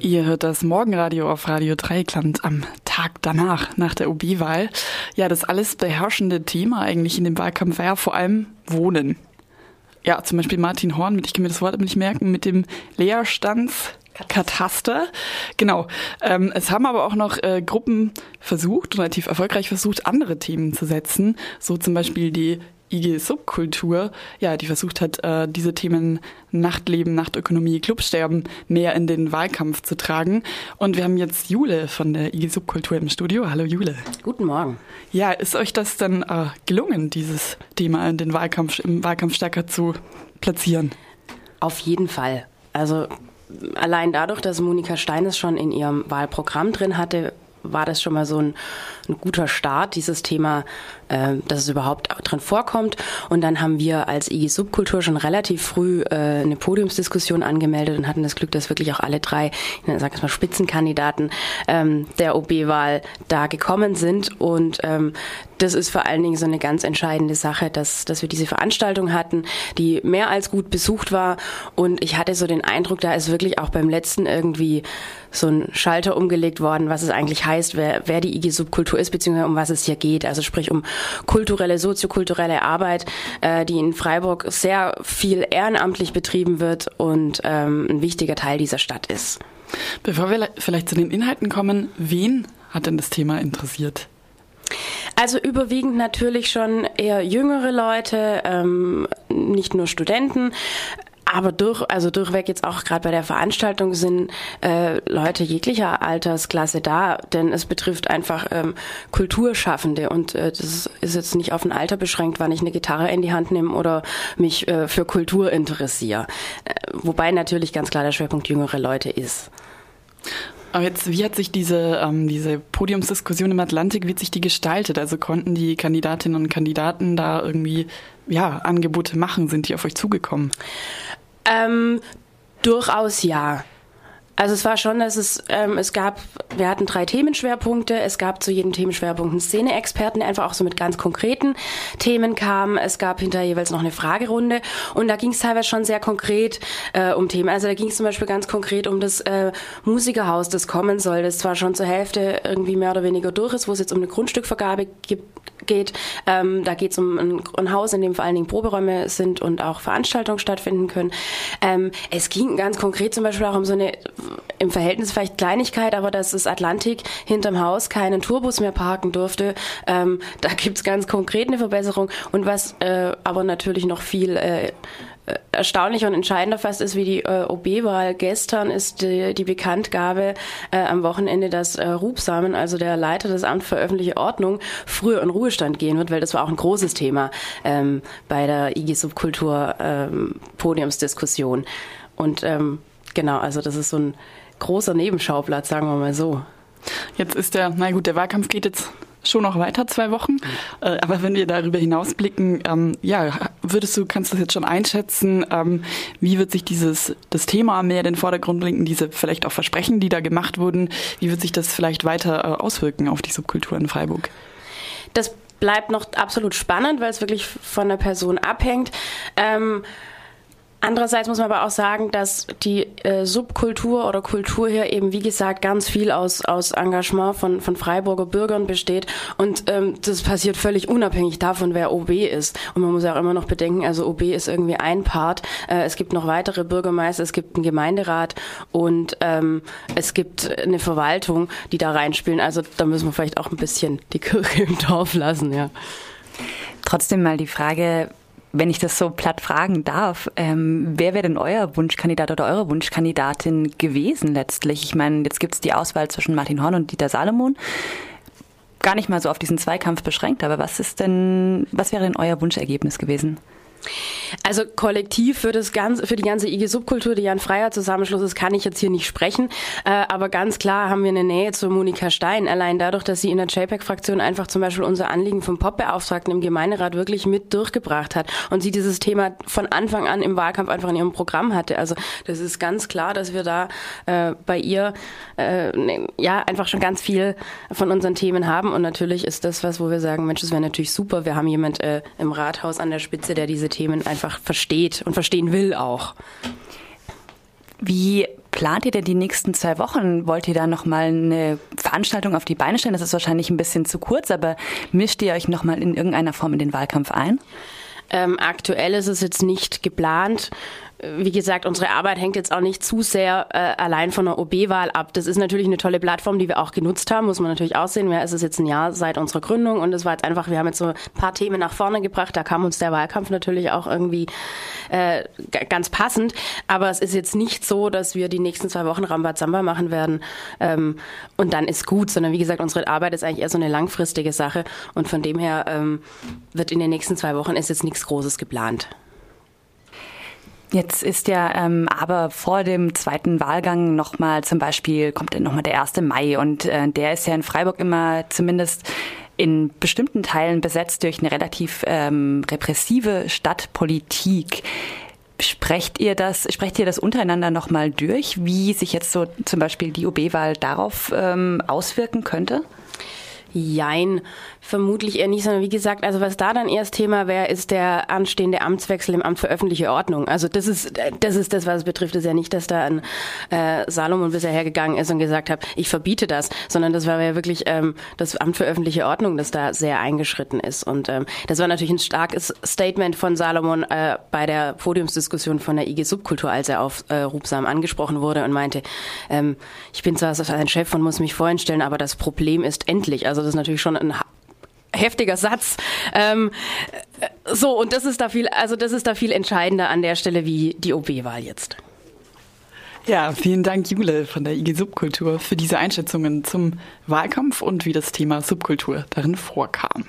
Ihr hört das Morgenradio auf Radio Dreieckland am Tag danach, nach der OB-Wahl. Ja, das alles beherrschende Thema eigentlich in dem Wahlkampf war ja vor allem Wohnen. Ja, zum Beispiel Martin Horn, ich kann mir das Wort nicht merken, mit dem Leerstandskataster. Genau. Ähm, es haben aber auch noch äh, Gruppen versucht, relativ erfolgreich versucht, andere Themen zu setzen. So zum Beispiel die IG Subkultur, ja, die versucht hat, äh, diese Themen Nachtleben, Nachtökonomie, Clubsterben mehr in den Wahlkampf zu tragen. Und wir haben jetzt Jule von der IG Subkultur im Studio. Hallo Jule. Guten Morgen. Ja, ist euch das dann äh, gelungen, dieses Thema in den Wahlkampf, im Wahlkampf stärker zu platzieren? Auf jeden Fall. Also allein dadurch, dass Monika Stein es schon in ihrem Wahlprogramm drin hatte, war das schon mal so ein, ein guter Start, dieses Thema, äh, dass es überhaupt drin vorkommt. Und dann haben wir als IG Subkultur schon relativ früh äh, eine Podiumsdiskussion angemeldet und hatten das Glück, dass wirklich auch alle drei, ich sage mal Spitzenkandidaten ähm, der OB-Wahl da gekommen sind. Und ähm, das ist vor allen Dingen so eine ganz entscheidende Sache, dass, dass wir diese Veranstaltung hatten, die mehr als gut besucht war. Und ich hatte so den Eindruck, da ist wirklich auch beim letzten irgendwie so ein Schalter umgelegt worden, was es eigentlich heißt, wer, wer die IG Subkultur ist, beziehungsweise um was es hier geht. Also sprich um kulturelle, soziokulturelle Arbeit, äh, die in Freiburg sehr viel ehrenamtlich betrieben wird und ähm, ein wichtiger Teil dieser Stadt ist. Bevor wir vielleicht zu den Inhalten kommen, wen hat denn das Thema interessiert? Also überwiegend natürlich schon eher jüngere Leute, ähm, nicht nur Studenten. Aber durch, also durchweg jetzt auch gerade bei der Veranstaltung sind äh, Leute jeglicher Altersklasse da, denn es betrifft einfach ähm, Kulturschaffende und äh, das ist jetzt nicht auf ein Alter beschränkt, wann ich eine Gitarre in die Hand nehme oder mich äh, für Kultur interessiere. Äh, wobei natürlich ganz klar der Schwerpunkt jüngere Leute ist. Aber jetzt, wie hat sich diese, ähm, diese Podiumsdiskussion im Atlantik, wie hat sich die gestaltet? Also konnten die Kandidatinnen und Kandidaten da irgendwie ja, Angebote machen? Sind die auf euch zugekommen? Ähm, durchaus ja. Also es war schon, dass es, ähm, es gab, wir hatten drei Themenschwerpunkte, es gab zu jedem Themenschwerpunkt einen Szene-Experten, der einfach auch so mit ganz konkreten Themen kam. Es gab hinterher jeweils noch eine Fragerunde und da ging es teilweise schon sehr konkret äh, um Themen. Also da ging es zum Beispiel ganz konkret um das äh, Musikerhaus, das kommen soll, das zwar schon zur Hälfte irgendwie mehr oder weniger durch ist, wo es jetzt um eine Grundstückvergabe gibt, geht. Ähm, da geht es um ein, ein, Haus, in dem vor allen Dingen Proberäume sind und auch Veranstaltungen stattfinden können. Ähm, es ging ganz konkret zum Beispiel auch um so eine im Verhältnis vielleicht Kleinigkeit, aber dass das Atlantik hinterm Haus keinen Tourbus mehr parken durfte. Ähm, da gibt's ganz konkret eine Verbesserung. Und was äh, aber natürlich noch viel äh, erstaunlicher und entscheidender fast ist wie die äh, OB-Wahl gestern ist die, die Bekanntgabe äh, am Wochenende, dass äh, Rubsamen, also der Leiter des Amt für öffentliche Ordnung, früher in Ruhestand gehen wird, weil das war auch ein großes Thema ähm, bei der IG Subkultur ähm, Podiumsdiskussion. Und ähm, genau, also das ist so ein großer Nebenschauplatz, sagen wir mal so. Jetzt ist der, na gut, der Wahlkampf geht jetzt schon noch weiter, zwei Wochen. Mhm. Äh, aber wenn wir darüber hinausblicken, ähm, ja, würdest du, kannst du das jetzt schon einschätzen, ähm, wie wird sich dieses, das Thema mehr in den Vordergrund bringen, diese vielleicht auch Versprechen, die da gemacht wurden, wie wird sich das vielleicht weiter äh, auswirken auf die Subkultur in Freiburg? Das bleibt noch absolut spannend, weil es wirklich von der Person abhängt. Ähm, Andererseits muss man aber auch sagen, dass die äh, Subkultur oder Kultur hier eben, wie gesagt, ganz viel aus, aus Engagement von, von Freiburger Bürgern besteht. Und ähm, das passiert völlig unabhängig davon, wer OB ist. Und man muss ja auch immer noch bedenken, also OB ist irgendwie ein Part. Äh, es gibt noch weitere Bürgermeister, es gibt einen Gemeinderat und ähm, es gibt eine Verwaltung, die da reinspielen. Also da müssen wir vielleicht auch ein bisschen die Kirche im Dorf lassen, ja. Trotzdem mal die Frage, wenn ich das so platt fragen darf, ähm, wer wäre denn euer Wunschkandidat oder eure Wunschkandidatin gewesen letztlich? Ich meine, jetzt gibt es die Auswahl zwischen Martin Horn und Dieter Salomon. Gar nicht mal so auf diesen Zweikampf beschränkt, aber was ist denn, was wäre denn euer Wunschergebnis gewesen? Also kollektiv für das ganze, für die ganze IG Subkultur, die ja ein freier Zusammenschluss ist, kann ich jetzt hier nicht sprechen. Äh, aber ganz klar haben wir eine Nähe zu Monika Stein. Allein dadurch, dass sie in der JPEG-Fraktion einfach zum Beispiel unser Anliegen vom Pop-Beauftragten im Gemeinderat wirklich mit durchgebracht hat und sie dieses Thema von Anfang an im Wahlkampf einfach in ihrem Programm hatte. Also das ist ganz klar, dass wir da äh, bei ihr äh, ne, ja einfach schon ganz viel von unseren Themen haben. Und natürlich ist das was, wo wir sagen, Mensch, das wäre natürlich super. Wir haben jemand äh, im Rathaus an der Spitze, der diese Themen einfach versteht und verstehen will auch. Wie plant ihr denn die nächsten zwei Wochen? Wollt ihr da nochmal eine Veranstaltung auf die Beine stellen? Das ist wahrscheinlich ein bisschen zu kurz, aber mischt ihr euch nochmal in irgendeiner Form in den Wahlkampf ein? Ähm, aktuell ist es jetzt nicht geplant wie gesagt, unsere Arbeit hängt jetzt auch nicht zu sehr äh, allein von der OB-Wahl ab. Das ist natürlich eine tolle Plattform, die wir auch genutzt haben, muss man natürlich auch sehen. Es ist jetzt ein Jahr seit unserer Gründung und es war jetzt einfach, wir haben jetzt so ein paar Themen nach vorne gebracht. Da kam uns der Wahlkampf natürlich auch irgendwie äh, ganz passend. Aber es ist jetzt nicht so, dass wir die nächsten zwei Wochen Rambazamba machen werden ähm, und dann ist gut, sondern wie gesagt, unsere Arbeit ist eigentlich eher so eine langfristige Sache und von dem her ähm, wird in den nächsten zwei Wochen ist jetzt nichts Großes geplant. Jetzt ist ja ähm, aber vor dem zweiten Wahlgang nochmal zum Beispiel, kommt nochmal der 1. Mai und äh, der ist ja in Freiburg immer zumindest in bestimmten Teilen besetzt durch eine relativ ähm, repressive Stadtpolitik. Sprecht ihr das, sprecht ihr das untereinander nochmal durch, wie sich jetzt so zum Beispiel die OB-Wahl darauf ähm, auswirken könnte? Jein, vermutlich eher nicht, sondern wie gesagt, also was da dann erst Thema wäre, ist der anstehende Amtswechsel im Amt für öffentliche Ordnung. Also das ist das ist das, was es betrifft. Das ist ja nicht, dass da ein äh, Salomon bisher hergegangen ist und gesagt hat, ich verbiete das, sondern das war ja wirklich ähm, das Amt für öffentliche Ordnung, das da sehr eingeschritten ist. Und ähm, das war natürlich ein starkes Statement von Salomon äh, bei der Podiumsdiskussion von der IG Subkultur, als er auf äh, Rubsam angesprochen wurde und meinte, ähm, ich bin zwar ein Chef und muss mich vorhin stellen, aber das Problem ist endlich. Also das ist natürlich schon ein heftiger Satz. Ähm, so, und das ist da viel, also das ist da viel entscheidender an der Stelle wie die OB-Wahl jetzt. Ja, vielen Dank, Jule von der IG Subkultur, für diese Einschätzungen zum Wahlkampf und wie das Thema Subkultur darin vorkam.